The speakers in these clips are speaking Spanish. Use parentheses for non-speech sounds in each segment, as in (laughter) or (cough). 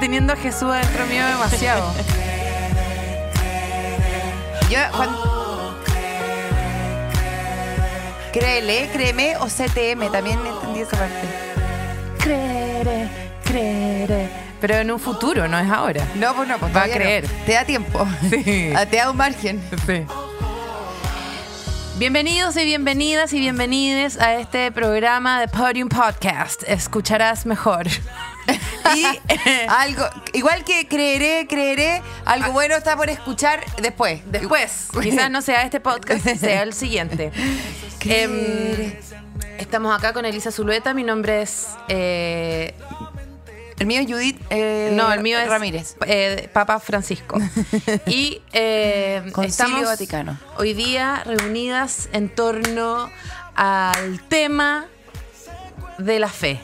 Teniendo a Jesús adentro mío demasiado. Yo, cuando... Créele, créeme o CTM, también entendí esa parte. Creeré, creeré. Pero en un futuro, no es ahora. No, pues no, pues Va a no. creer. Te da tiempo. (laughs) Sí. Ah, Te da un margen. Bienvenidos y bienvenidas y bienvenides a este programa de Podium Podcast. Escucharás mejor. (laughs) Y algo, igual que creeré, creeré, algo bueno está por escuchar después. Después, (laughs) quizás no sea este podcast, sea el siguiente. Em, estamos acá con Elisa Zulueta. Mi nombre es. eh, El mío es Judith. eh, no, el mío es. Ramírez. eh, Papa Francisco. (laughs) Y eh, estamos Vaticano. hoy día reunidas en torno al tema de la fe.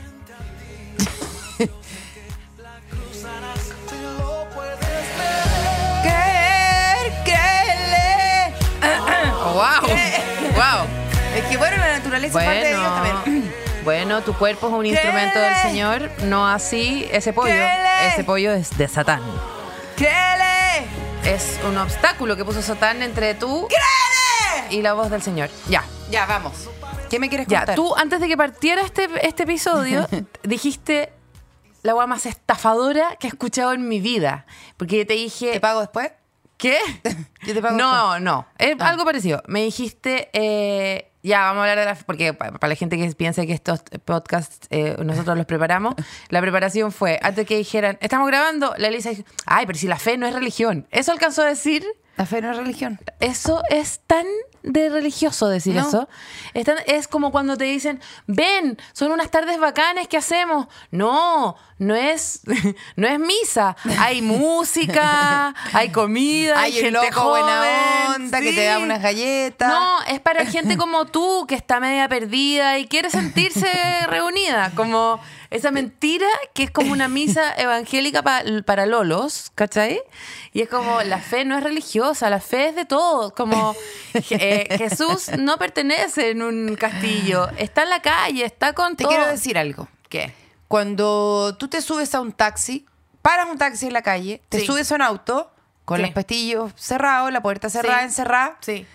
¡Wow! ¡Wow! (laughs) Es que bueno, la naturaleza es parte de Dios también. bueno, (clears throat) tu cuerpo es un instrumento del Señor, no así ese pollo. Créele. Ese pollo es de Satán. Créele. Es un obstáculo que puso Satán entre tú Créele. y la voz del Señor. Ya. Ya, vamos. ¿Qué me quieres Ya, contar? tú antes de que partiera este, este episodio, (laughs) dijiste la weá más estafadora que he escuchado en mi vida. Porque yo te dije. ¿Te pago después? ¿Qué? (laughs) Yo te pago No, no. Es Ah. algo parecido. Me dijiste. eh, ya, vamos a hablar de la. Porque pa- para la gente que piensa que estos podcasts eh, nosotros los preparamos, la preparación fue antes que dijeran, estamos grabando, la Elisa dijo, ay, pero si la fe no es religión. Eso alcanzó a decir. La fe no es religión. Eso es tan de religioso decir No. eso. Es, tan- es como cuando te dicen, ven, son unas tardes bacanes, ¿qué hacemos? No, no es, (laughs) no es misa. Hay (laughs) música, hay comida, hay, Hay gente loco buena joven, onda que te da unas galletas. No, es para (laughs) gente como tú que está media perdida y quiere sentirse reunida. Como esa mentira que es como una misa evangélica pa- para lolos, ¿cachai? Y es como la fe no es religiosa, la fe es de todo. Como eh, Jesús no pertenece en un castillo, está en la calle, está con Te todo. quiero decir algo. ¿Qué? Cuando tú te subes a un taxi, paras un taxi en la calle, te Sí. subes a un auto con Sí. los pestillos cerrados, la puerta cerrada, Sí. encerrada. Sí.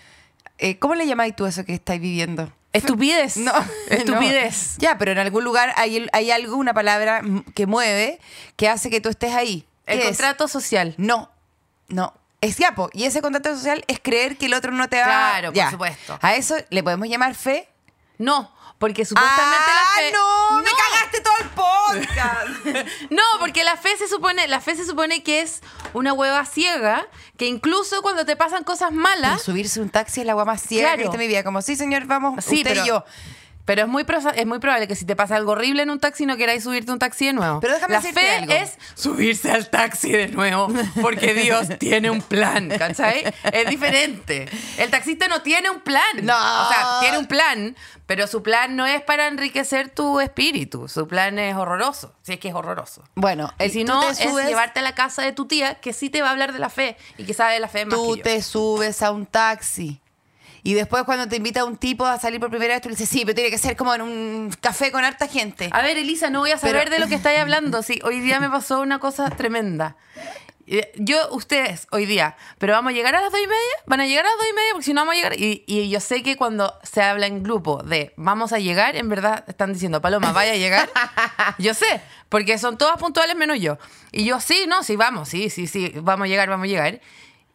Eh, ¿Cómo le llamáis tú eso que estáis viviendo? Estupidez. (laughs) No, Estupidez. no. Ya, pero en algún lugar hay, hay algo, una palabra mm, que mueve, que hace que tú estés ahí. El ¿Qué es? contrato social. No, no. Es ya, po, Y ese contrato social es creer que el otro no te va Claro, por Ya. supuesto. A eso le podemos llamar fe. No, porque supuestamente ¡Ah, la fe. no! ¡Me cagaste todo el podcast! (laughs) No, porque la fe se supone, la fe se supone que es una hueva ciega, que incluso cuando te pasan cosas Pero malas, subirse un taxi es la agua más ciega que Claro. he visto en mi vida. Como, sí, señor, vamos, Sí, usted pero- y yo. Pero es muy prosa- es muy probable que si te pasa algo horrible en un taxi no queráis subirte a un taxi de nuevo. Pero déjame la decirte fe algo. es subirse al taxi de nuevo, porque Dios (laughs) tiene un plan, ¿cachai? Es diferente. El taxista no tiene un plan. No. O sea, tiene un plan, pero su plan no es para enriquecer tu espíritu. Su plan es horroroso, si es que es horroroso. Bueno, Y si tú no, te es llevarte a la casa de tu tía que sí te va a hablar de la fe y que sabe de la fe más tú que yo. te subes a un taxi. Y después cuando te invita un tipo a salir por primera vez, tú le dices, sí, pero tiene que ser como en un café con harta gente. A ver, Elisa, no voy a saber Pero- de lo que estáis hablando. Sí, hoy día me pasó una cosa tremenda. Eh, Yo, ustedes, hoy día, pero vamos a llegar a las dos y media, van a llegar a las dos y media porque si no vamos a llegar. Y, y yo sé que cuando se habla en grupo de vamos a llegar, en verdad están diciendo, Paloma, vaya a llegar. (laughs) yo sé, porque son todas puntuales menos yo. Y yo, sí, no, sí, vamos, sí, sí, sí, vamos a llegar, vamos a llegar.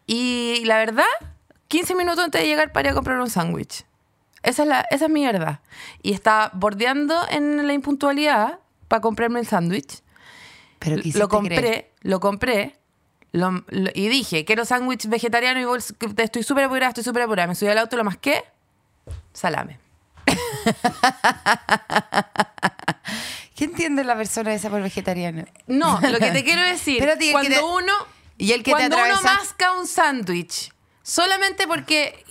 Y la verdad, 15 minutos antes de llegar para ir a comprar un sándwich. Esa es, la, esa es mi verdad. Y estaba bordeando en la impuntualidad para comprarme el sándwich. Pero Lo compré, creer. lo compré Lo- y dije, quiero sándwich vegetariano y bols- estoy súper apurada, estoy súper apurada. Me subí al auto, lo más que salame. (laughs) ¿Qué entiende la persona esa por vegetariano? No, lo que te (laughs) quiero decir, ¿y el que cuando te- uno, y el que te cuando uno atravesa- masca un sándwich, solamente porque,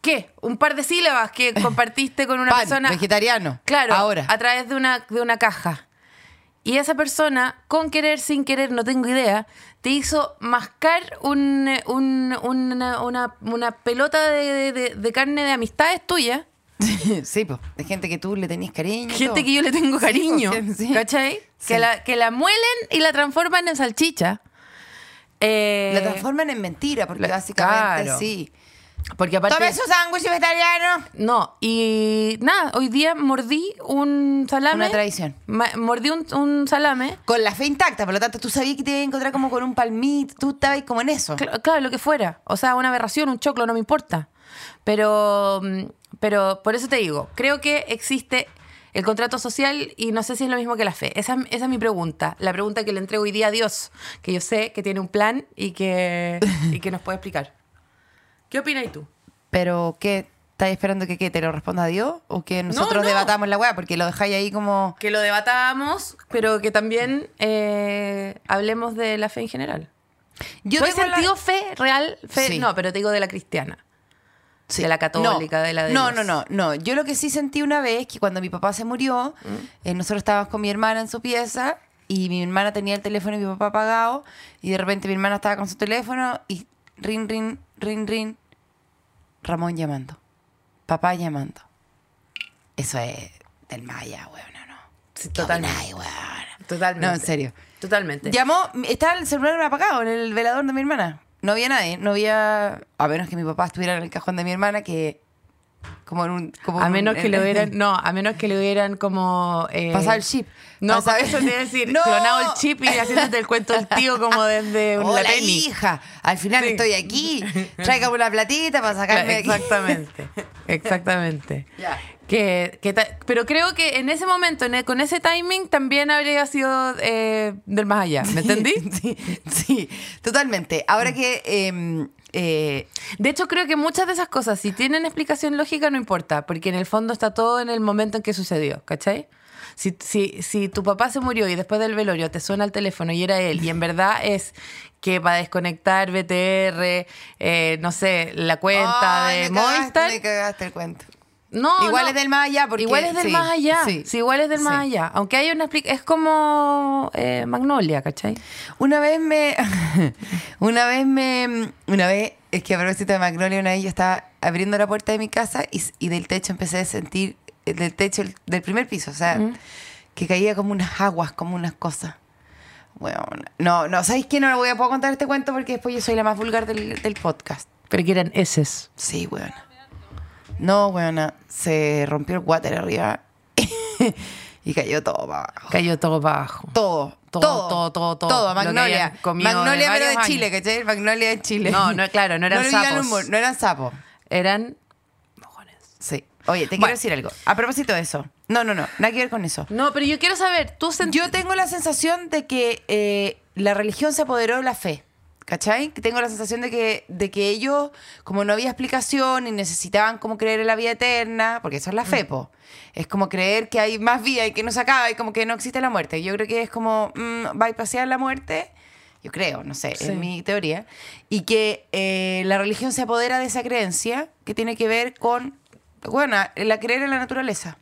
¿qué? Un par de sílabas que (laughs) compartiste con una Pan, persona. vegetariano. Claro, Ahora. a través de una, de una caja. Y esa persona, con querer, sin querer, no tengo idea, te hizo mascar un, un- una, una- una pelota de, de- de carne de amistades tuyas. (laughs) sí, pues. De gente que tú le tenías cariño. Gente todo. que yo le tengo Sí, cariño. sí. ¿Cachai? Sí. Que, la, que la muelen y la transforman en salchicha. Eh, La transforman en mentira, porque la- básicamente claro. sí. Porque aparte. Tome su sándwich vegetariano. No, y nada, hoy día mordí un salame. Una tradición. Mordí un, un salame. Con la fe intacta, por lo tanto, tú sabías que te ibas a encontrar como con un palmito, tú estabas como en eso. Cl- Claro, lo que fuera. O sea, una aberración, un choclo, no me importa. Pero, mm, pero por eso te digo, creo que existe el contrato social y no sé si es lo mismo que la fe. Esa, esa es mi pregunta. La pregunta que le entrego hoy día a Dios, que yo sé que tiene un plan y que, y que nos puede explicar. ¿Qué opinas tú? Pero, ¿qué? ¿Estás esperando que te lo responda Dios? ¿O que nosotros no. debatamos la weá? Porque lo dejáis ahí como... Que lo debatamos, pero que también eh, hablemos de la fe en general. Yo ¿Tú has tengo la- sentido fe real? Fe, Sí. No, pero te digo de la cristiana. Sí. De la católica, No, de la de No, no, no, no. Yo lo que sí sentí una vez, que cuando mi papá se murió, Mm. eh, nosotros estábamos con mi hermana en su pieza y mi hermana tenía el teléfono y mi papá apagado y de repente mi hermana estaba con su teléfono y rin, rin, rin, rin, Ramón llamando, papá llamando. Eso es del Maya, weón, no. Sí, ¿Qué totalmente. weón? Totalmente. No, en serio. Totalmente. Llamó, estaba el celular apagado en el velador de mi hermana. No había nadie, no había. A menos que mi papá estuviera en el cajón de mi hermana, que. Como en un. Como A un- menos que en- le hubieran, no, a menos que le hubieran como... eh, Pasado el chip. No, Pasado- eso te iba a decir, (laughs) ¡No! clonado el chip y haciéndote el cuento del tío como desde (laughs) un la hija. Al final Sí. estoy aquí. Tráigame una platita para sacarme aquí. Exactamente, (laughs) exactamente. Que, pero creo que en ese momento, en e- con ese timing, también habría sido eh, del más allá. ¿Me entendí? Sí, sí, totalmente. Ahora que. eh, eh, De hecho, creo que muchas de esas cosas, si tienen explicación lógica, no importa, porque en el fondo está todo en el momento en que sucedió, ¿cachai? Si, si, si tu papá se murió y después del velorio te suena el teléfono y era él, y en verdad es que para desconectar BTR, eh, no sé, la cuenta ay, de Movistar. me cagaste el cuento. No, Igual no. es del más allá, porque. Igual es del sí, más allá. Sí, Sí, igual es del más allá. Aunque hay una. Es como eh, Magnolia, ¿cachai? Una vez me. (laughs) una vez me. Una vez, es que a propósito de Magnolia, una vez yo estaba abriendo la puerta de mi casa y, y del techo empecé a sentir. Del techo el- del primer piso, o sea, que caía como unas aguas, como unas cosas. Bueno, no, no, ¿sabéis qué? No le voy a poder contar este cuento porque después yo soy la más vulgar del, del podcast. Pero que eran eses. Sí, weona. No, weona, se rompió el water arriba (laughs) y cayó todo para abajo. Cayó todo para abajo. Todo, Todo, todo, todo, todo, todo. Lo que Magnolia. comido de Magnolia, pero de Chile, años. ¿cachai? Magnolia de Chile. No, no, claro, no (laughs) eran digan sapos. humor, no eran sapos. Eran mojones. Sí. Oye, te quiero Bueno. decir algo. A propósito de eso. No, no, no. Nada que ver con eso. No, pero yo quiero saber, tú sent- Yo tengo la sensación de que eh, la religión se apoderó de la fe. ¿Cachai? Que Tengo la sensación de que, de que ellos, como no había explicación y necesitaban como creer en la vida eterna, porque eso es la fe, po. Es como creer que hay más vida y que no se acaba y como que no existe la muerte. Yo creo que es como mm, bypassear la muerte. Yo creo, no sé, Sí. es mi teoría. Y que eh, la religión se apodera de esa creencia que tiene que ver con, bueno, la creer en la naturaleza.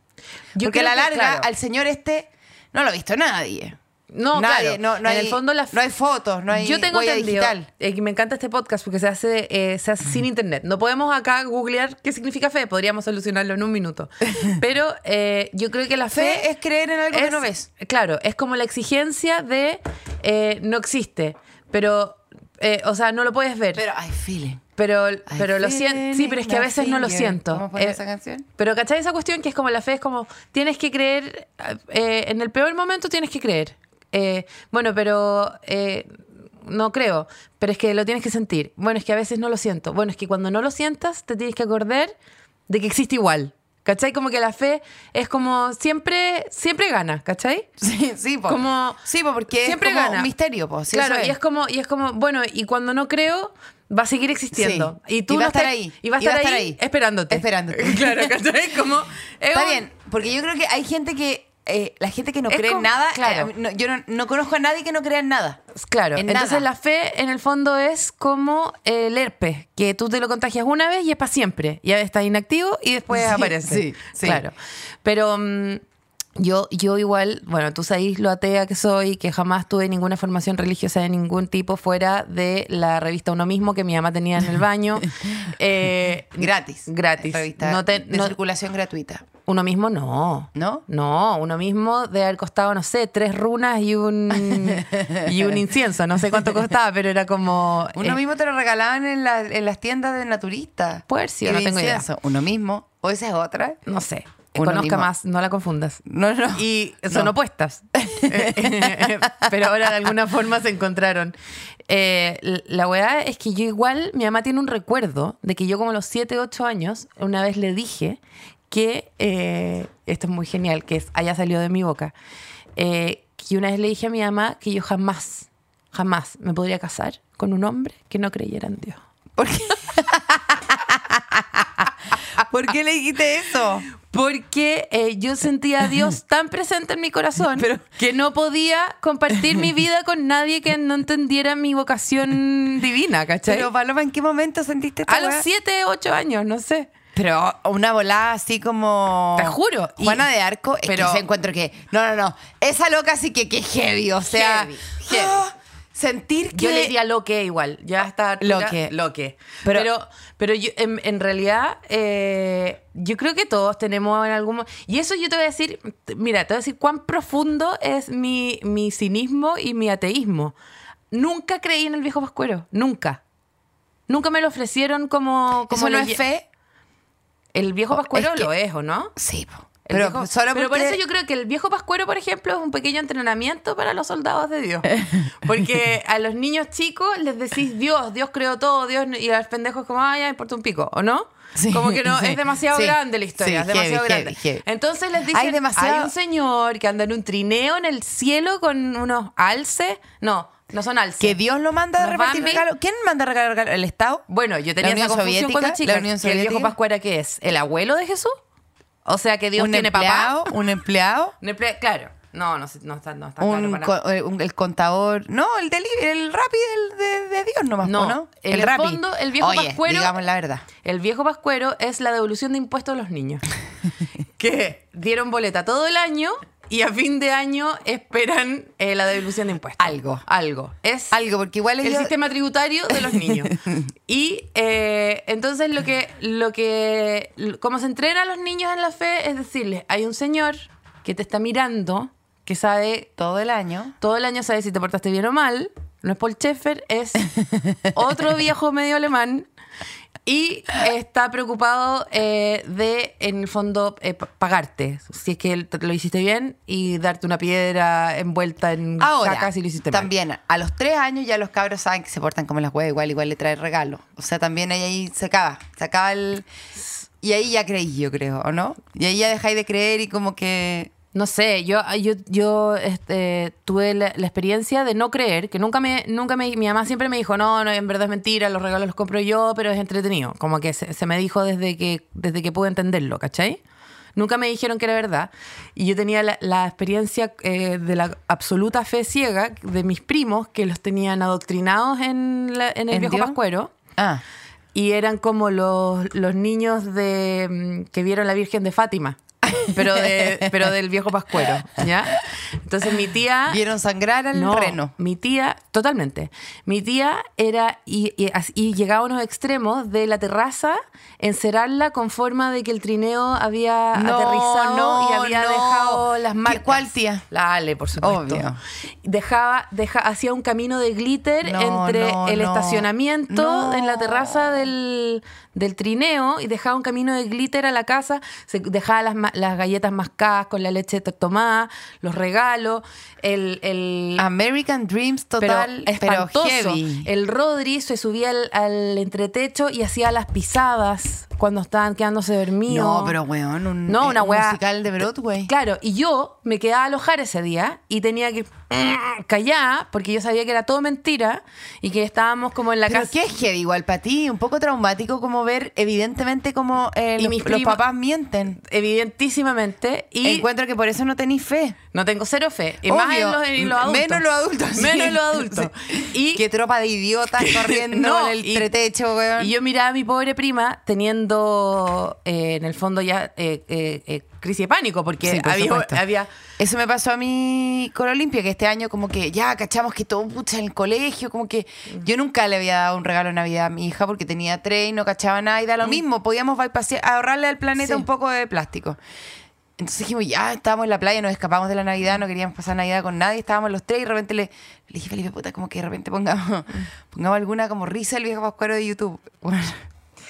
Yo Porque a la que, larga, claro. al señor este, no lo ha visto nadie. No, Nadie, claro. no, no en hay, el fondo la no hay fotos, no hay Yo tengo huella entendido, digital. eh, me encanta este podcast porque se hace, eh, se hace sin (laughs) internet. No podemos acá googlear qué significa fe, podríamos solucionarlo en un minuto. (laughs) Pero eh, yo creo que la fe, Fe es creer en algo que no ves. Claro, es como la exigencia de eh, no existe, pero, eh, o sea, no lo puedes ver. Pero hay feeling. Pero, I pero lo siento. Sí, pero es que a veces no lo siento. ¿Cómo pone Eh, esa canción? Pero ¿cachai esa cuestión que es como la fe? Es como, tienes que creer, eh, en el peor momento tienes que creer. Eh, bueno, pero eh, no creo, pero es que lo tienes que sentir. Bueno, es que a veces no lo siento. Bueno, es que cuando no lo sientas te tienes que acordar de que existe igual. ¿Cachai? Como que la fe es como siempre, siempre gana, ¿cachai? (laughs) Sí, sí, po. Como- sí, po, porque siempre es como gana. un misterio, po. sí, claro, y es como, y es como, bueno, y cuando no creo, va a seguir existiendo. Sí. Y tú Y va no a estar estás- ahí. Y va a estar, ahí, esperándote. Esperándote. (laughs) claro, ¿cachai? Como, (laughs) es Está un- bien, porque yo creo que hay gente que. eh, la gente que no Es cree en nada. claro. eh, no- yo no, no conozco a nadie que no crea en nada. Claro, En entonces nada. la fe en el fondo es como el herpes, que tú te lo contagias una vez y es para siempre. Ya está inactivo y después Sí, aparece. sí, sí. Claro. Pero mm, yo, yo igual, bueno, tú sabes lo atea que soy, que jamás tuve ninguna formación religiosa de ningún tipo fuera de la revista Uno Mismo que mi mamá tenía en el baño. (laughs) Eh, Gratis. Gratis. Revista No te- de no- circulación gratuita. uno mismo no. ¿No? No, uno mismo de haber costado, no sé, tres runas y un y un incienso. No sé cuánto (laughs) costaba, pero era como. Uno eh, mismo te lo regalaban en, la- en las tiendas de naturistas. Y no tengo idea. incienso. Uno mismo. O esa es otra. No sé. Uno Conozca más, no la confundas. No, no. Y son No. opuestas. (laughs) (laughs) Pero ahora de alguna forma se encontraron. Eh, la weá es que yo igual, mi mamá tiene un recuerdo de que yo como a los 7, 8 años, una vez le dije que, eh, esto es muy genial, que es, haya salido de mi boca, eh, que una vez le dije a mi mamá que yo jamás, jamás me podría casar con un hombre que no creyera en Dios. ¿Por qué? (laughs) ¿Por qué le dijiste eso? Porque eh, yo sentía a Dios (laughs) tan presente en mi corazón que no podía compartir mi vida con nadie que no entendiera mi vocación divina, ¿cachai? Pero, Paloma, ¿en qué momento sentiste esta a los weá? 7, 8 años, no sé. Pero una volada así como. Te juro. Y- Juana de Arco, es pero- que se encuentro que. No, no, no. Esa loca sí que, que heavy. O sea. Heavy, heavy. Sentir que. Yo le diría lo que igual, ya está. Lo que. Lo que. Pero- Pero, pero, yo, en, en realidad, eh, yo creo que todos tenemos en algún mo- Y eso yo te voy a decir, mira, te voy a decir cuán profundo es mi, mi cinismo y mi ateísmo. Nunca creí en el viejo pascuero, nunca. Nunca me lo ofrecieron como... como ¿Eso no es fe? El viejo pascuero Es que- lo es, ¿o no? Sí, po. El Pero viejo- solo pero por eso yo creo que el viejo pascuero, por ejemplo, es un pequeño entrenamiento para los soldados de Dios. (laughs) Porque a los niños chicos les decís Dios, Dios creó todo, Dios, y a los pendejos como, ay, ya me importa un pico, ¿o no? Sí, como que no, sí, es demasiado sí, grande la historia, es demasiado heavy, grande. heavy, heavy. Entonces les dicen, Hay demasiado- hay un señor que anda en un trineo en el cielo con unos alces. No, no son alces. Que Dios lo manda a ¿Los repartir regalos. ¿Quién manda a regalar? ¿El Estado? Bueno, yo tenía ¿La Unión esa confusión Soviética? cuando chica. ¿La Unión que el viejo pascuera qué es? ¿El abuelo de Jesús? O sea, que Dios ¿Un tiene empleado? papá. ¿Un empleado? Un emplea- Claro. No, no, no está, no está claro para eh, un- el contador. No, el delivery, el rapi del, de, de Dios nomás, No, ¿no? el rapi. fondo, el viejo Oye, pascuero- digamos la verdad. El viejo pascuero es la devolución de impuestos a los niños. (laughs) que dieron boleta todo el año y a fin de año esperan eh, la devolución de impuestos. Algo. Algo. Es Algo, porque igual el ellos- sistema tributario de los niños. (laughs) y eh, entonces lo que, lo que, como se entrena a los niños en la fe es decirles, hay un señor que te está mirando, que sabe todo el año. todo el año sabe si te portaste bien o mal. No es Paul Schaeffer, es (laughs) otro viejo medio alemán. Y está preocupado eh, de, en el fondo, eh, pa- pagarte. Si es que lo hiciste bien y darte una piedra envuelta en Ahora, caca si lo hiciste mal. también, a los tres años ya los cabros saben que se portan como las huevas, igual, igual le trae regalo. O sea, también ahí, ahí se acaba, se acaba el... Y ahí ya creí, yo creo, ¿o no? Y ahí ya dejáis de creer y como que... No sé, yo, yo, yo este, tuve la, la experiencia de no creer, que nunca me, nunca me, mi mamá siempre me dijo, no, no, en verdad es mentira, los regalos los compro yo, pero es entretenido. Como que se, se me dijo desde que, desde que pude entenderlo, ¿cachai? Nunca me dijeron que era verdad. Y yo tenía la, la experiencia eh, de la absoluta fe ciega de mis primos que los tenían adoctrinados en, la- en el ¿En viejo Dios? pascuero. Ah, Y eran como los, los niños de mm, que vieron la Virgen de Fátima, (laughs) pero, de, pero del viejo Pascuero, ¿ya? Entonces mi tía... vieron sangrar al No, reno. mi tía, totalmente. Mi tía era, y, y llegaba a unos extremos de la terraza, encerarla con forma de que el trineo había No, aterrizado no, y había no. dejado las ¿Qué- marcas. cuál tía? La Ale, por supuesto. Obvio. Dejaba, deja, hacía un camino de glitter entre el estacionamiento en la terraza del, del trineo y dejaba un camino de glitter a la casa. Se dejaba las, las galletas mascadas con la leche to- tomada, los regalos, el, el, American Dreams total, pero pero, espantoso. heavy. El Rodri se subía al, al entretecho y hacía las pisadas Peace. Cuando estaban quedándose dormidos. No, pero weón, un, No, una un weá- musical de Broadway. Claro, y yo me quedaba a alojar ese día y tenía que callar porque yo sabía que era todo mentira y que estábamos como en la Pero casa. qué es heavy igual para ti, un poco traumático como ver evidentemente como eh, los, mis los primos- papás mienten. Evidentísimamente. Y Encuentro que por eso no tenéis fe. no tengo cero fe. Y más en los, en los adultos. Menos los adultos. sí. (laughs) Menos en los adultos. (laughs) Sí. Y Qué tropa de idiotas (laughs) corriendo No, en el y- tretecho, weón. Y yo miraba a mi pobre prima teniendo, eh, en el fondo ya, eh, eh, crisis de pánico, porque Sí, por había. Eso me pasó a mí con Olimpia, que este año como que ya cachamos que todo pucha en el colegio, como que yo nunca le había dado un regalo de Navidad a mi hija porque tenía tres y no cachaba nada y da lo mismo, podíamos ahorrarle al planeta Sí. un poco de plástico. Entonces dijimos, ya estábamos en la playa, nos escapamos de la Navidad, no queríamos pasar Navidad con nadie, estábamos los tres y de repente le, le dije, Felipe, puta, como que de repente pongamos, (laughs) pongamos alguna como risa del viejo pascuero de YouTube. (laughs) Bueno,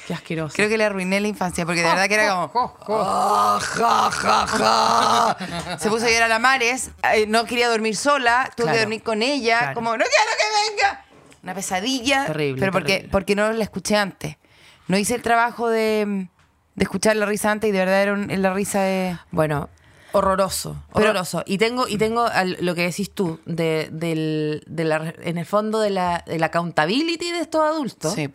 Qué asqueroso. Creo que le arruiné la infancia porque de verdad que era como. "Ah, ja, ja, ja". (laughs) Se puso a llorar a la Mares, eh, no quería dormir sola, tuve Claro. que dormir con ella, Claro. como, no quiero que venga. Una pesadilla. Terrible, Pero porque, terrible. porque no la escuché antes. No hice el trabajo de, de escuchar la risa antes y de verdad era un- la risa de. Bueno, horroroso, Pero- horroroso. y tengo, y tengo al- lo que decís tú, de, del, de la, en el fondo de la, de la accountability de estos adultos, Sí,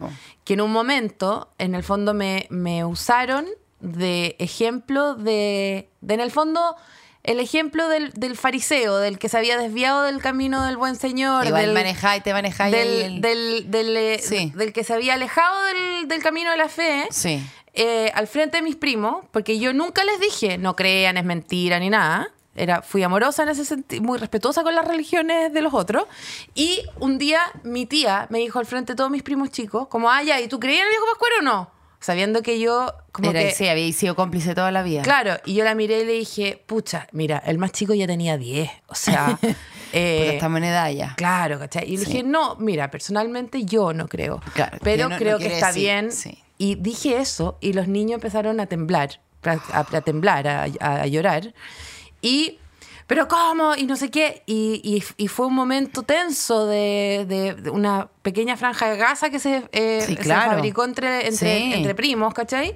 que en un momento, en el fondo, me, me usaron de ejemplo de, de, en el fondo, el ejemplo del, del fariseo, del que se había desviado del camino del buen señor, Igual del, manejáis, te manejáis ahí del, el- del, del, eh, Sí. del que se había alejado del, del camino de la fe Sí. Eh, al frente de mis primos, porque yo nunca les dije, no crean, es mentira ni nada. Era, fui amorosa en ese sentido, muy respetuosa con las religiones de los otros. Y un día mi tía me dijo al frente de todos mis primos chicos, como, ah, ya, ¿y tú creías en el viejo Pascuero o no? Sabiendo que yo, como Era, que... sí, había sido cómplice toda la vida. Claro, y yo la miré y le dije, pucha, mira, el más chico ya tenía 10. O sea, (laughs) eh, Porque estamos en edad ya. Claro, ¿cachai? Y le Sí. dije, no, mira, personalmente yo no creo. Claro, pero no creo que está decir, bien. sí. Y dije eso y los niños empezaron a temblar, a, temblar, a, llorar. Y, pero ¿cómo? Y no sé qué. Y, y- y fue un momento tenso de, de- de una pequeña franja de gasa que se, eh, Sí, se claro. fabricó entre, entre, Sí. entre primos, ¿cachai?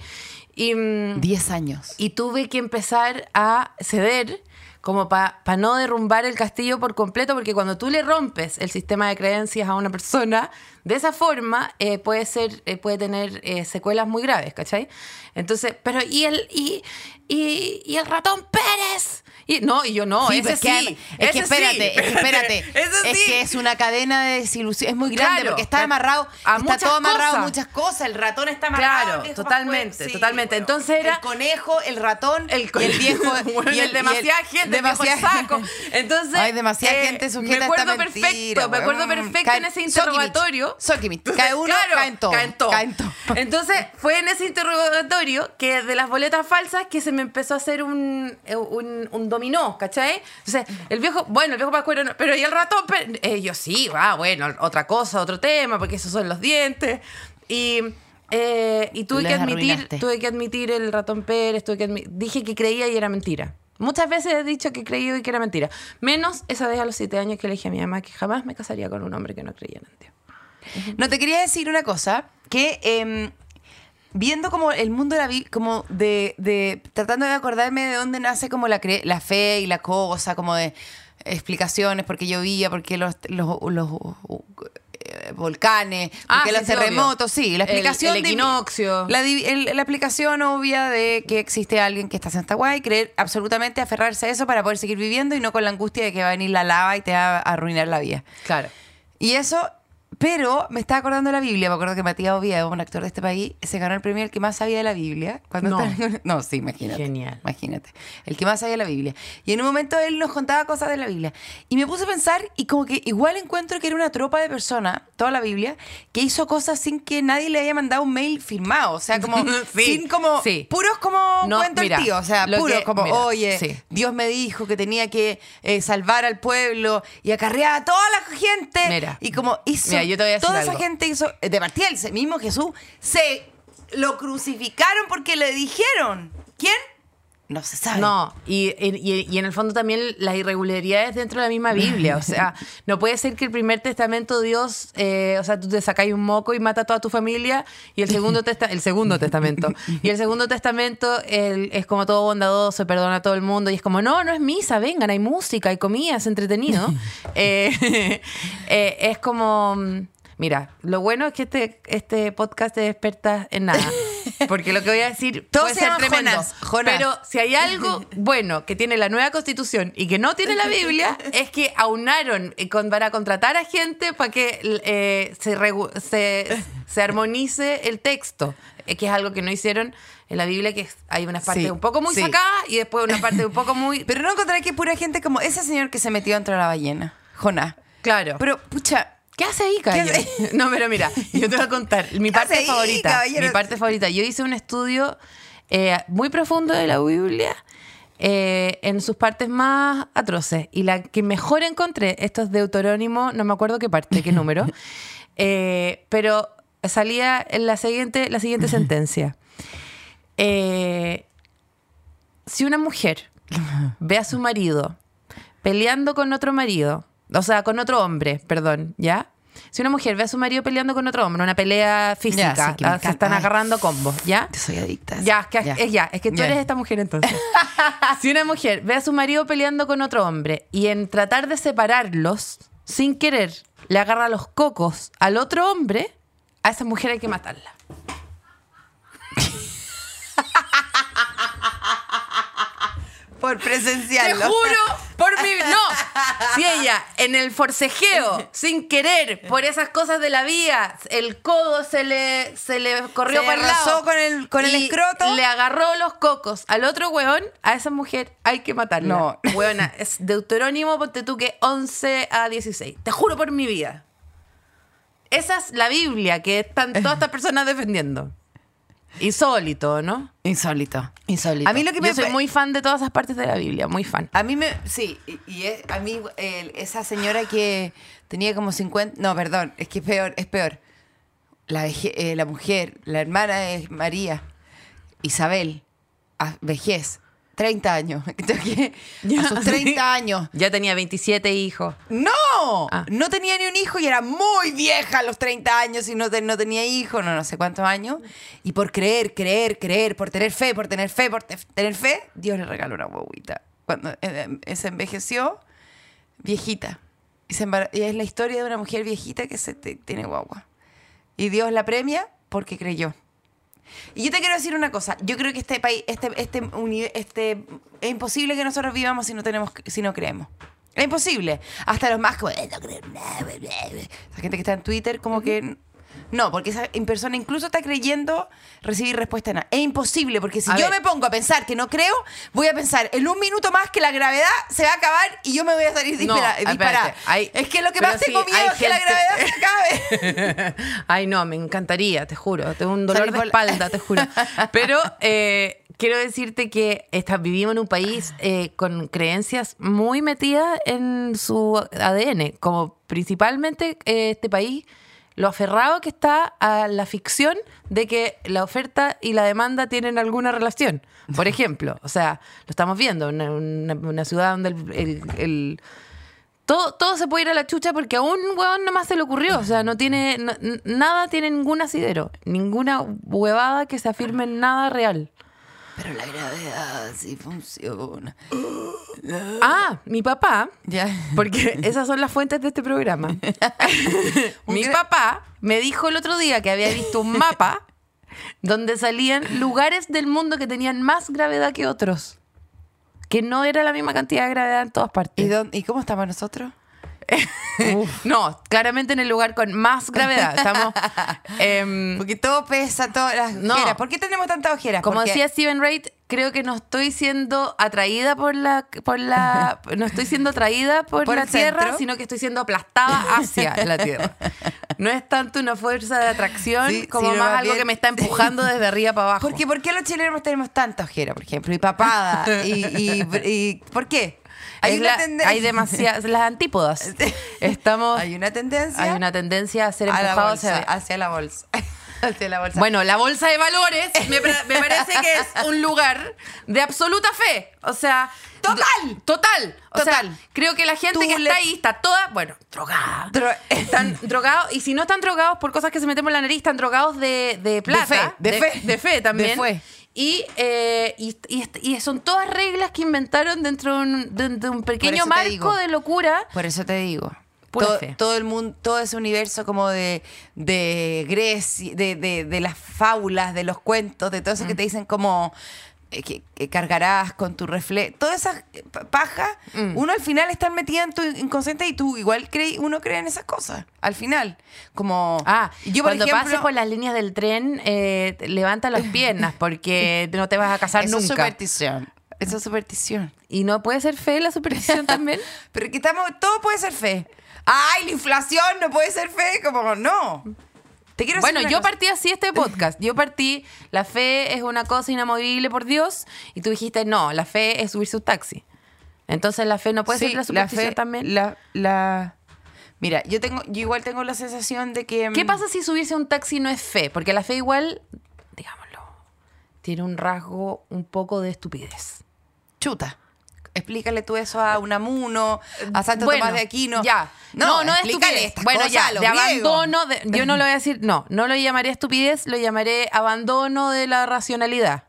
Y, mm, Diez años. y tuve que empezar a ceder como para no derrumbar el castillo por completo, porque cuando tú le rompes el sistema de creencias a una persona, de esa forma eh, puede ser, eh, puede tener eh, secuelas muy graves, ¿cachai? Entonces, pero ¿y el, y el ratón Pérez? Y, no, y yo no, Sí, ese es sí. que, es que ese sí, espérate, es (laughs) que espérate. ese Es sí. que es una cadena de desilusión. Es muy grande Claro, porque está amarrado. a está todo amarrado a cosas. muchas cosas. El ratón está amarrado. Claro, el totalmente, totalmente. weón. Entonces era- El conejo, el ratón, el, y el viejo. (laughs) Bueno, y el demasiada gente, el viejo demasiada- saco. Entonces, Ay, demasiada eh, gente sujeta me a esta acuerdo mentira, perfecto, me acuerdo perfecto Caen- en ese interrogatorio. Sokimich. Cae uno, claro, caen todos. Caen todos. Caen todos. Entonces, fue en ese interrogatorio que de las boletas falsas que se me empezó a hacer un, eh, un, un dominó, ¿cachai? Entonces, el viejo, bueno, el viejo Pascuero, no, pero ¿y el ratón? Pe- Eh, yo sí, ah, bueno, otra cosa, otro tema, porque esos son los dientes. Y, eh, y tuve que admitir, arruinaste. tuve que admitir el ratón Pérez, tuve que admi- dije que creía y era mentira. Muchas veces he dicho que creí y que era mentira. Menos esa vez a los siete años que le dije a mi mamá que jamás me casaría con un hombre que no creía en Dios. No te quería decir una cosa, que em, viendo como el mundo de la Biblia, como de, de- tratando de acordarme de dónde nace como la, cre- la fe y la cosa, como de explicaciones, porque llovía, porque los, los, los, eh, volcanes, porque Ah, sí, los sí, terremotos, sí, la explicación el de- equinoccio. la, el- la explicación obvia de que existe alguien que está senta guay, creer absolutamente, aferrarse a eso para poder seguir viviendo y no con la angustia de que va a venir la lava y te va a arruinar la vida. Claro. Y eso, pero me estaba acordando de la Biblia. Me acuerdo que Matías Oviedo, un actor de este país, se ganó el premio el que más sabía de la Biblia. Cuando No. estaba no, sí, imagínate. Genial. Imagínate. El que más sabía de la Biblia. Y en un momento él nos contaba cosas de la Biblia. Y me puse a pensar, y como que igual encuentro que era una tropa de personas, toda la Biblia, que hizo cosas sin que nadie le haya mandado un mail firmado. O sea, como. (laughs) Sí, sin como. sí. Puros como No, cuento mira, el tío. O sea, puros que- como, mira, oye, sí. Dios me dijo que tenía que eh, salvar al pueblo y acarrear a toda la gente. Mira. y como hizo. Mira, yo te voy a decir toda algo. esa gente hizo. De partida, el mismo Jesús se lo crucificaron porque le dijeron. ¿Quién? No se sabe. No, y, y- y en el fondo también las irregularidades dentro de la misma Biblia. O sea, (laughs) no puede ser que el primer testamento Dios, eh, o sea, tú te sacáis un moco y mata a toda tu familia, y el segundo, (laughs) testa el segundo testamento. Y el segundo testamento el- es como todo bondadoso, perdona a todo el mundo, y es como, no, no es misa, vengan, hay música, hay comida, es entretenido. (laughs) Eh, eh, es como... mm, Mira, lo bueno es que este, este podcast te experta en nada. Porque lo que voy a decir Todos puede se ser llaman tremendo. Pero si hay algo (laughs) bueno que tiene la nueva constitución y que no tiene la Biblia, (laughs) es que aunaron eh, con- para contratar a gente para que eh, se, regu- se, se armonice el texto, eh, que es algo que no hicieron en la Biblia, que hay unas partes Sí, un poco muy sí. sacadas y después una parte un poco muy... (laughs) Pero no encontraré que pura gente como ese señor que se metió dentro de la ballena. Jonás. Claro. Pero, pucha, ¿Qué hace ahí, caballero? hace (laughs) No, pero mira, yo te voy a contar. Mi (laughs) ¿Qué parte ahí, favorita. caballero? Mi parte favorita. Yo hice un estudio eh, muy profundo de la Biblia eh, en sus partes más atroces. Y la que mejor encontré, esto es Deuterónimo, no me acuerdo qué parte, qué número, (laughs) eh, pero salía en la siguiente, la siguiente sentencia. Eh, si una mujer ve a su marido peleando con otro marido, o sea, con otro hombre, perdón, ¿ya? Si una mujer ve a su marido peleando con otro hombre, una pelea física, Ya, sí, ah, se están agarrando combos, ¿ya? yo soy adicta. Ya, es que, Es, ya, es que tú Ya. eres esta mujer entonces. (laughs) si una mujer ve a su marido peleando con otro hombre y en tratar de separarlos, sin querer, le agarra los cocos al otro hombre, a esa mujer hay que matarla. Por Te presenciarlo. juro por mi... No, si ella en el forcejeo, sin querer, por esas cosas de la vida, el codo se le, se le corrió Se por el lado. con el- con el escroto. Le agarró los cocos al otro weón, a esa mujer hay que matarla. No. Weona, es Deuterónimo, ponte tú que 11 a 16. Te juro por mi vida. Esa es la Biblia que están todas estas personas defendiendo. Insólito, ¿no? Insólito. Insólito. A mí lo que me Yo soy muy fan de todas esas partes de la Biblia, muy fan. A mí me. Sí, y, y es- a mí esa señora que tenía como 50. No, perdón, es que es peor, es peor. La, veje- eh, la mujer, la hermana es María, Isabel, a vejez, 30 años. (laughs) Que a sus 30 años. Ya tenía 27 hijos. ¡No! Ah. No tenía ni un hijo y era muy vieja a los 30 años y no, te- no tenía hijo, no, no sé cuántos años. Y por creer, creer, creer, por tener fe, por tener fe, por te- tener fe, Dios le regaló una guaguita. Cuando eh, eh, se envejeció, viejita. Y, se y es la historia de una mujer viejita que se tiene guagua. Y Dios la premia porque creyó. Y yo te quiero decir una cosa. Yo creo que este país, este, este, este, es imposible que nosotros vivamos si no tenemos, si no creemos. Es imposible. Hasta los más como, "Eh, no creo en nada, bla, bla, bla". Esa gente que está en Twitter como que... No, porque esa persona incluso está creyendo recibir respuesta nada. Es imposible, porque si A yo ver. me pongo a pensar que no creo, voy a pensar en un minuto más que la gravedad se va a acabar y yo me voy a salir No, dispara- espérate, disparada. hay- es que lo que pero más tengo sí, miedo hay es que la gente- gravedad se acabe. (laughs) Ay, no, me encantaría, te juro. Tengo un dolor de por la- espalda, te juro. (laughs) Pero eh, quiero decirte que esta- vivimos en un país eh, con creencias muy metidas en su ADN, como principalmente eh, este país, lo aferrado que está a la ficción de que la oferta y la demanda tienen alguna relación. Por (laughs) ejemplo, o sea, lo estamos viendo, una, una- una ciudad donde el- el- el todo, todo se puede ir a la chucha porque a un huevón nomás se le ocurrió. O sea, no tiene. no- nada tiene ningún asidero. Ninguna huevada que se afirme en nada real. Pero la gravedad sí funciona. Ah, mi papá. Ya. Porque esas son las fuentes de este programa. (laughs) mi papá me dijo el otro día que había visto un mapa donde salían lugares del mundo que tenían más gravedad que otros. Que no era la misma cantidad de gravedad en todas partes. ¿Y, dónde- ¿Y cómo estamos nosotros? (laughs) no, claramente en el lugar con más gravedad. Estamos. (laughs) em, Porque todo pesa, todas las No. ojeras. ¿Por qué tenemos tantas ojeras? Como Porque- decía Steven Wright, creo que no estoy siendo atraída por la, por la, (laughs) no estoy siendo atraída por, Por la tierra, centro. sino que estoy siendo aplastada hacia la tierra. No es tanto una fuerza de atracción Sí, como más más algo bien- que me está empujando desde arriba para abajo. Porque, ¿Por qué los chilenos tenemos tanta ojera, por ejemplo? Y papada. y, y- y- ¿Por qué? Hay Es una la- tendencia. hay demasiadas, las antípodas. (laughs) Estamos, Hay una tendencia. hay una tendencia a ser empujados hacia, hacia la bolsa. (laughs) Hacia la bolsa. Bueno, la bolsa de valores me, parece que es un lugar de absoluta fe. O sea. Total. Total. O Total. sea, creo que la gente Tú que le- está ahí está toda, bueno, drogada. Dro- están (laughs) drogados. Y si no están drogados por cosas que se meten por la nariz, están drogados de, de plata. fe, de fe. De fe también. De fe. Y, eh, y, y- y son todas reglas que inventaron dentro de un, de- de un pequeño marco digo. de locura. Por eso te digo. Todo, todo el mundo, todo ese universo como de, de Grecia, de, de, de las fábulas, de los cuentos, de todo eso Mm. que te dicen como que, que cargarás con tu reflejo. Toda esa eh, pa- paja, Mm. uno al final está metida en tu inconsciente y tú igual creí, uno cree en esas cosas. Al final. Como. Ah, yo por cuando ejemplo, pases por las líneas del tren, eh, levanta las piernas porque (laughs) no te vas a casar Eso es nunca. superstición. Eso es superstición. Y no puede ser fe la superstición (laughs) también. Pero que estamos, todo puede ser fe. Ay, la inflación no puede ser fe, como no. Te quiero decir Bueno, yo cosa. partí así este podcast. Yo partí, la fe es una cosa inamovible por Dios. Y tú dijiste, no, la fe es subirse un taxi. Entonces la fe no puede Sí, ser la superstición también. La, la- Mira, yo tengo, yo igual tengo la sensación de que. ¿Qué mm, pasa si subirse a un taxi no es fe? Porque la fe igual, digámoslo, tiene un rasgo un poco de estupidez. Chuta. Explícale tú eso a Unamuno, a Santo Bueno, Tomás de Aquino. Ya. No, no, es explícale estas Bueno, cosas ya, de griegos. abandono. de- yo no lo voy a decir, no, no lo llamaré estupidez, lo llamaré abandono de la racionalidad.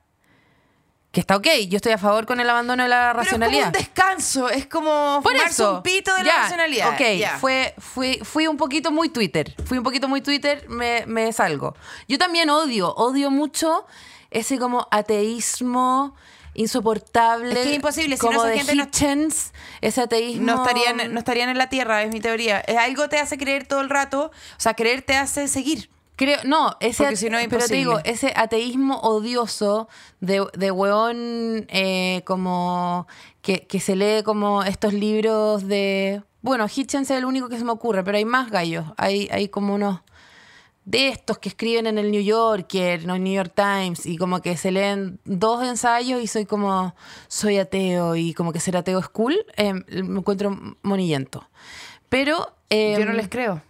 Que está ok, yo estoy a favor con el abandono de la Pero es racionalidad. como un descanso, es como Por eso. un pito de ya, la racionalidad. Ok, ya. fue, fui, fui un poquito muy Twitter. Fui un poquito muy Twitter, me, me salgo. Yo también odio, odio mucho ese como ateísmo insoportable. Es que es imposible, si no como esa de gente no- Hitchens, ese ateísmo. No estarían, no estarían en la tierra, es mi teoría. Es algo te hace creer todo el rato, o sea, creer te hace seguir. Creo, no, ese si no pero te digo, ese ateísmo odioso de, de weón eh, como que, que se lee como estos libros de. Bueno, Hitchens es el único que se me ocurre, pero hay más gallos. Hay, hay como unos de estos que escriben en el New Yorker, no New York Times, y como que se leen dos ensayos y soy como, soy ateo, y como que ser ateo es cool, eh, me encuentro monillento. Pero... eh, Yo no les creo.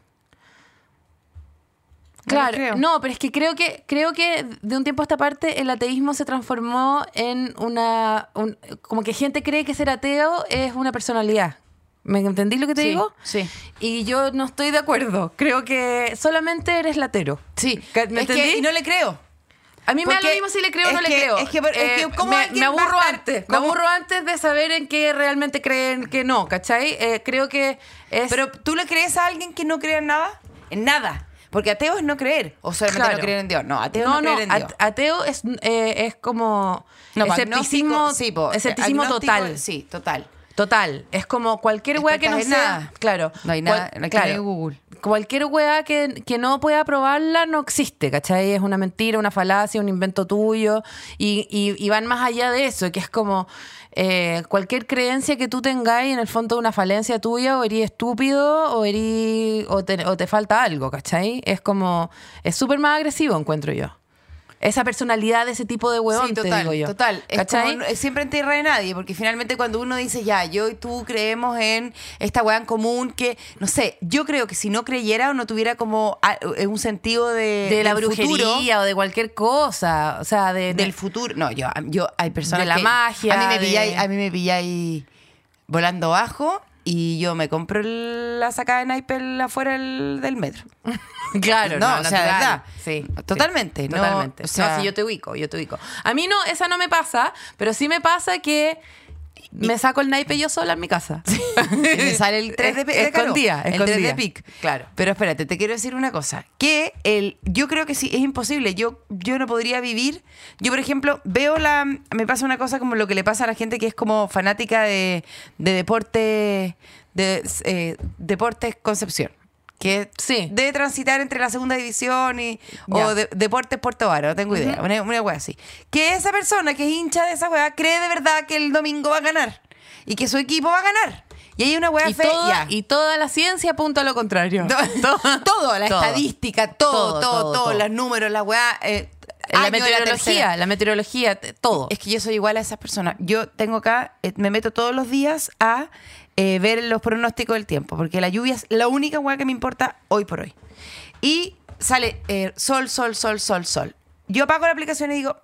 No Claro, creo. no, pero es que creo que creo que de un tiempo a esta parte el ateísmo se transformó en una un- como que gente cree que ser ateo es una personalidad. ¿Me entendí lo que te Sí, digo? sí. Y yo no estoy de acuerdo. Creo que solamente eres latero. Sí, ¿Me es que, entendí? y no le creo. A mí me da lo mismo si le creo o no le que- creo. es que- es que Eh, ¿cómo me, aburro antes. Me aburro antes de saber en qué realmente creen que no, ¿cachai? Eh, creo que es... Pero ¿tú le crees a alguien que no cree en nada? En nada. Porque ateo es no creer. O solamente Claro. no creer en Dios. No, ateo no, no, no, creer en Dios. at- ateo es, eh, es como No, escepticismo, sí, po, escepticismo total. Sí, total. Total. Es como cualquier weá que no sea. nada. Claro. No hay nada, no hay Google. Cualquier weá que, que no pueda probarla no existe, ¿cachai? Es una mentira, una falacia, un invento tuyo. Y, y- y van más allá de eso, que es como eh, cualquier creencia que tú tengáis, en el fondo, una falencia tuya, o eres estúpido, o, eres, o, te, o te falta algo, ¿cachai? Es como. Es súper más agresivo, encuentro yo. Esa personalidad de ese tipo de huevón, sí, te total, digo yo. total. Es es siempre en tierra de nadie, porque finalmente cuando uno dice, ya, yo y tú creemos en esta weá en común, que, no sé, yo creo que si no creyera o no tuviera como eh, un sentido de, de la brujería futuro, o de cualquier cosa. O sea, de, del futuro, no, yo, yo hay personas De la que- magia, a mí me de- pilláis, a mí me pilláis volando bajo y yo me compro la sacada de naipel afuera del metro. (laughs) Claro, No, no, o sea, natural. verdad. Sí, Totalmente, sí, no, totalmente. o sea- no, sí, yo te ubico, yo te ubico. A mí no, esa no me pasa, pero sí me pasa que me saco el naipe yo sola en mi casa. (laughs) Y me sale el 3 de, Escondida, el 3 de pic. Claro. Pero espérate, te quiero decir una cosa. Que el, yo creo que sí, es imposible. Yo, yo no podría vivir. Yo, por ejemplo, veo la. Me pasa una cosa como lo que le pasa a la gente que es como fanática de, de deporte. De eh, Deportes Concepción. Que Sí. debe transitar entre la segunda división y. O de- Deportes Puerto Vara, no tengo idea. Una, una wea así. Que esa persona que es hincha de esa wea cree de verdad que el domingo va a ganar. Y que su equipo va a ganar. Y hay una wea Y fea. toda, y toda la ciencia apunta a lo contrario. (laughs) todo, (laughs) todo, la Todo. estadística, todo, todo, Todo, los números, la weá. eh, la meteorología, tercera. la meteorología, todo. Es que yo soy igual a esas personas. Yo tengo acá, eh, me meto todos los días a eh, ver los pronósticos del tiempo, porque la lluvia es la única weá que me importa hoy por hoy. Y sale eh, sol, sol, sol, sol, sol. Yo apago la aplicación y digo,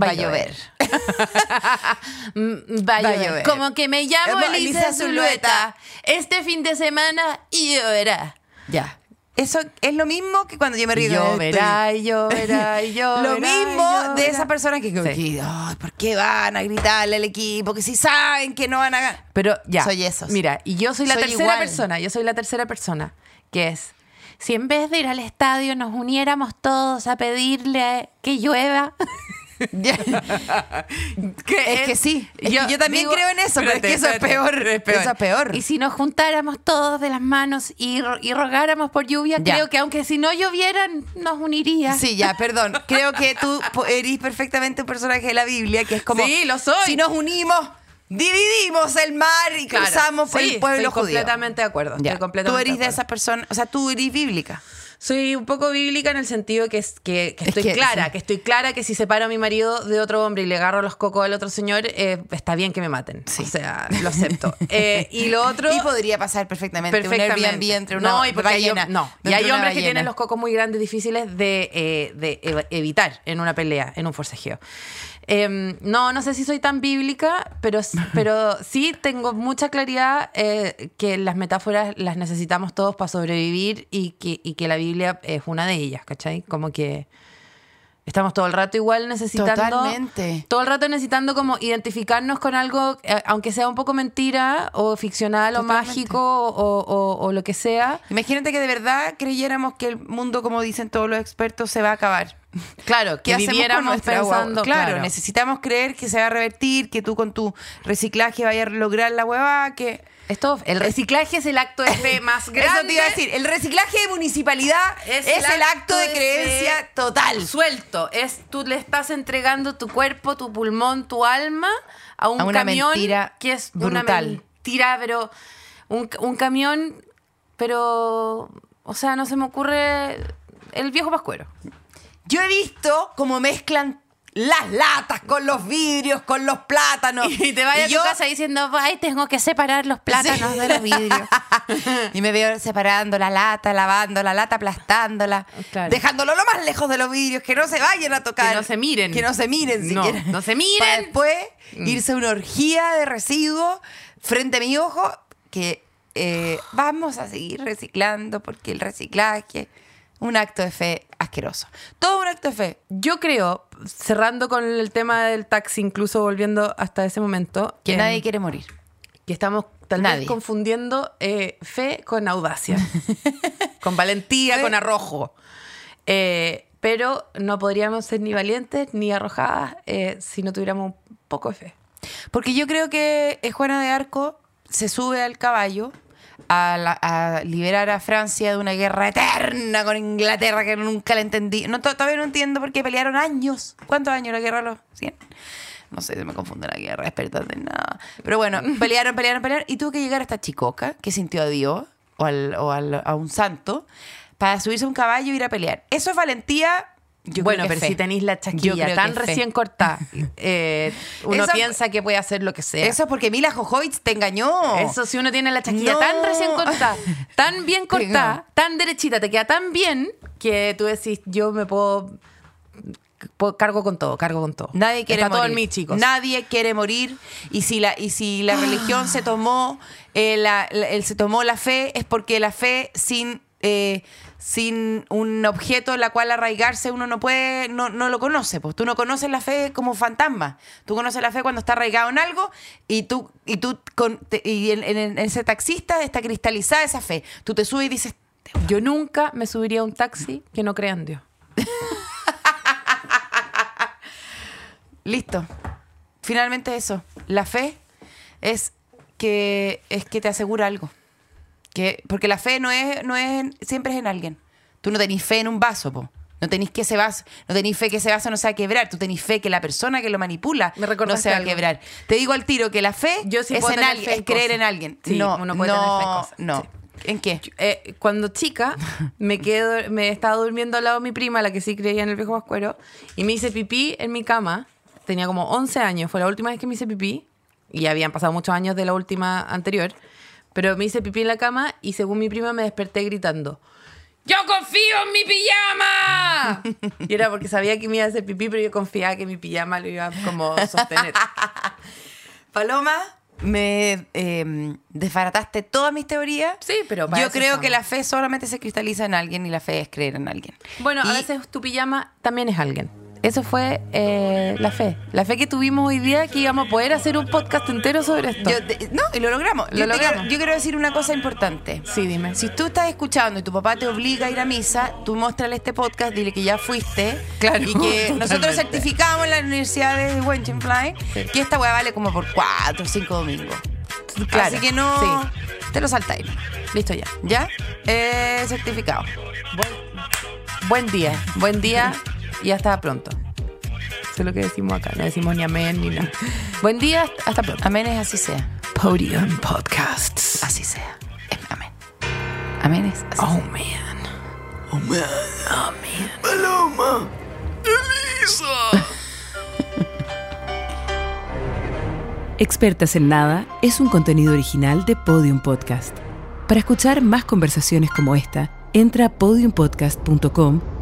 va, a llover. (laughs) Mm, Va a llover. Como que me llamo Elisa Zulueta. Este fin de semana lloverá. Ya. Eso es lo mismo que cuando yo me río. Lloverá, y lloverá, (laughs) y lloverá. Lo mismo de lloverá. esa persona que, Sí. que, "Ay, ¿por qué van a gritarle al equipo? Que si saben que no van a ganar. Pero ya. Soy esos. Mira, y yo soy la Soy tercera igual. persona. Yo soy la tercera persona. Que es. Si en vez de ir al estadio nos uniéramos todos a pedirle que llueva. (laughs) (laughs) Es que sí. Es que yo también creo en eso, pero es que eso es peor. es peor. Eso es peor. Y si nos juntáramos todos de las manos y, ro- y rogáramos por lluvia, Ya. creo que aunque si no llovieran, nos uniría. Sí, ya, perdón. Creo que tú eres perfectamente un personaje de la Biblia que es como. Sí, lo soy. Si nos unimos, dividimos el mar y Claro. cruzamos por Sí, el pueblo estoy judío. completamente de acuerdo. Ya. Estoy completamente Tú eres de acuerdo. esas personas. O sea, tú eres bíblica. Soy un poco bíblica en el sentido que, que, que Es estoy que- clara, sí. que estoy clara que si separo a mi marido de otro hombre y le agarro los cocos al otro señor, eh, está bien que me maten. Sí. O sea, lo acepto. Eh, y lo otro... (laughs) Y podría pasar perfectamente, Perfectamente. un Airbnb entre una no, y hay, no. Y hay hombres que tienen los cocos muy grandes, difíciles de, eh, de ev- evitar en una pelea, en un forcejeo. Em, no, no sé si soy tan bíblica, pero, (laughs) pero sí tengo mucha claridad eh, que las metáforas las necesitamos todos para sobrevivir y que, y que la Biblia es una de ellas, ¿cachai? Como que estamos todo el rato igual necesitando... Totalmente. Todo el rato necesitando como identificarnos con algo, eh, aunque sea un poco mentira o ficcional Totalmente. o mágico o, o- o lo que sea. Imagínate que de verdad creyéramos que el mundo, como dicen todos los expertos, se va a acabar. Claro, (laughs) ¿Qué que con viviéramos pensando... Claro, necesitamos creer que se va a revertir, que tú con tu reciclaje vayas a lograr la hueva, que... Esto, el reciclaje es el acto de fe (laughs) más grande. Eso te iba a decir, el reciclaje de municipalidad es, el acto de, creencia fe total. Suelto. Es tú le estás entregando tu cuerpo, tu pulmón, tu alma a un A una camión mentira que es una brutal. mentira, pero un, un camión, pero o sea, no se me ocurre el viejo pascuero. Yo he visto cómo mezclan las latas con los vidrios, con los plátanos. (laughs) Y te vayas a yo- tu casa diciendo, ay, tengo que separar los plátanos Sí. de los vidrios. (laughs) y me veo separando la lata, lavando la lata, aplastándola, Claro. dejándolo lo más lejos de los vidrios, que no se vayan a tocar. Que no se miren. Que no se miren No, siquiera. no se miren. Para después irse a una orgía de residuos frente a mi ojo, que eh, vamos a seguir reciclando porque el reciclaje un acto de fe asqueroso. Todo un acto de fe. Yo creo, cerrando con el tema del taxi, incluso volviendo hasta ese momento, Que em, nadie quiere morir. que estamos tal Nadie. vez confundiendo eh, fe con audacia, (laughs) con valentía, Fe- con arrojo. Eh, pero no podríamos ser ni valientes ni arrojadas eh, si no tuviéramos un poco de fe. Porque yo creo que Juana de Arco se sube al caballo a, la- a liberar a Francia de una guerra eterna con Inglaterra que nunca la entendí. No, to- todavía no entiendo por qué pelearon años. ¿Cuántos años la guerra? ¿Los 100? No sé, se me confunde la guerra, experta de nada. Pero bueno, (laughs) pelearon, pelearon, pelearon. Y tuvo que llegar esta chicoca que sintió a Dios o, al- o al- a un santo para subirse a un caballo e ir a pelear. Eso es valentía. Yo bueno, pero si tenéis la chaquilla tan recién cortada, eh, uno piensa que puede hacer lo que sea. Eso es porque Mila Jojovich te engañó. Eso, si uno tiene la chaquilla No. tan recién cortada, tan bien (laughs) cortada, tan derechita, te queda tan bien que tú decís, yo me puedo. puedo- cargo con todo, cargo con todo. Nadie quiere Está morir. todo en mí, chicos. Nadie quiere morir. Y si la, y si la religión se tomó, eh, la, se tomó la fe, es porque la fe sin, eh, sin un objeto en la cual arraigarse uno no puede, no, no lo conoce. Pues tú no conoces la fe como fantasma. Tú conoces la fe cuando está arraigado en algo y tú, y tú con, te- y en, en- en ese taxista está cristalizada esa fe. Tú te subes y dices, Yo nunca me subiría a un taxi que no crea en Dios. (laughs) Listo. Finalmente eso. La fe es que es que te asegura algo. Que, porque la fe no es, no es siempre es en alguien. Tú no tenés fe en un vaso, po. No tenés que ese vaso, no tenés fe que ese vaso no se va a quebrar. Tú tenés fe que la persona que lo manipula Me no se va a quebrar. Te digo al tiro que la fe Yo sí es en tener alguien, fe es creer en alguien. Sí, no, uno puede tener no, fe en cosas, no. sí. ¿En qué? Eh, cuando chica, me quedo, me estaba durmiendo al lado de mi prima, la que sí creía en el viejo pascuero, y me hice pipí en mi cama. Tenía como 11 años, fue la última vez que me hice pipí, y habían pasado muchos años de la última anterior, pero me hice pipí en la cama y según mi prima me desperté gritando, ¡Yo confío en mi pijama! (laughs) y era porque sabía que me iba a hacer pipí, pero yo confiaba que mi pijama lo iba a como sostener. (laughs) Paloma, me eh, desbarataste todas mis teorías. Sí, pero para Yo creo estamos. que la fe solamente se cristaliza en alguien y la fe es creer en alguien. Bueno, a Y- veces tu pijama también es alguien. Eso fue eh, la fe. La fe que tuvimos hoy día que íbamos a poder hacer un podcast entero sobre esto. Yo te- no, y lo logramos. Lo yo, logramos. quiero- yo quiero decir una cosa importante. sí, dime. Si tú estás escuchando y tu papá te obliga a ir a misa, tú muéstrale este podcast, dile que ya fuiste. Claro, Y que (laughs) nosotros certificamos en la Universidad de Wengenfly Sí. que esta weá vale como por cuatro o cinco domingos. Claro, Así que no sí. te lo saltáis. Listo ya. ¿Ya? Eh, certificado. Buen día. Buen día y hasta pronto. Eso es lo que decimos acá. No decimos ni amén ni nada. Buen día, hasta pronto. Amén es así sea. Podium Podcasts. Así sea. Es amén. Amén es así Oh, sea. man. Oh, (laughs) Expertas en Nada es un contenido original de Podium Podcast. Para escuchar más conversaciones como esta, entra a podiumpodcast.com,